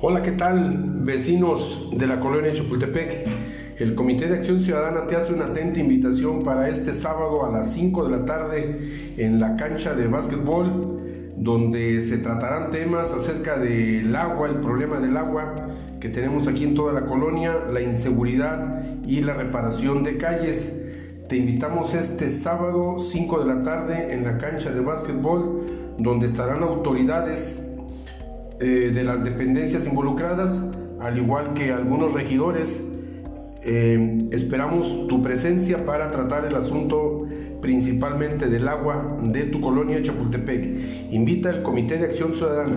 Hola, ¿qué tal vecinos de la colonia Chapultepec? El Comité de Acción Ciudadana te hace una atenta invitación para este sábado a las 5 de la tarde en la cancha de básquetbol, donde se tratarán temas acerca del agua, el problema del agua que tenemos aquí en toda la colonia, la inseguridad y la reparación de calles. Te invitamos este sábado 5 de la tarde en la cancha de básquetbol, donde estarán autoridades eh, de las dependencias involucradas, al igual que algunos regidores. Eh, esperamos tu presencia para tratar el asunto principalmente del agua de tu colonia Chapultepec. Invita al Comité de Acción Ciudadana.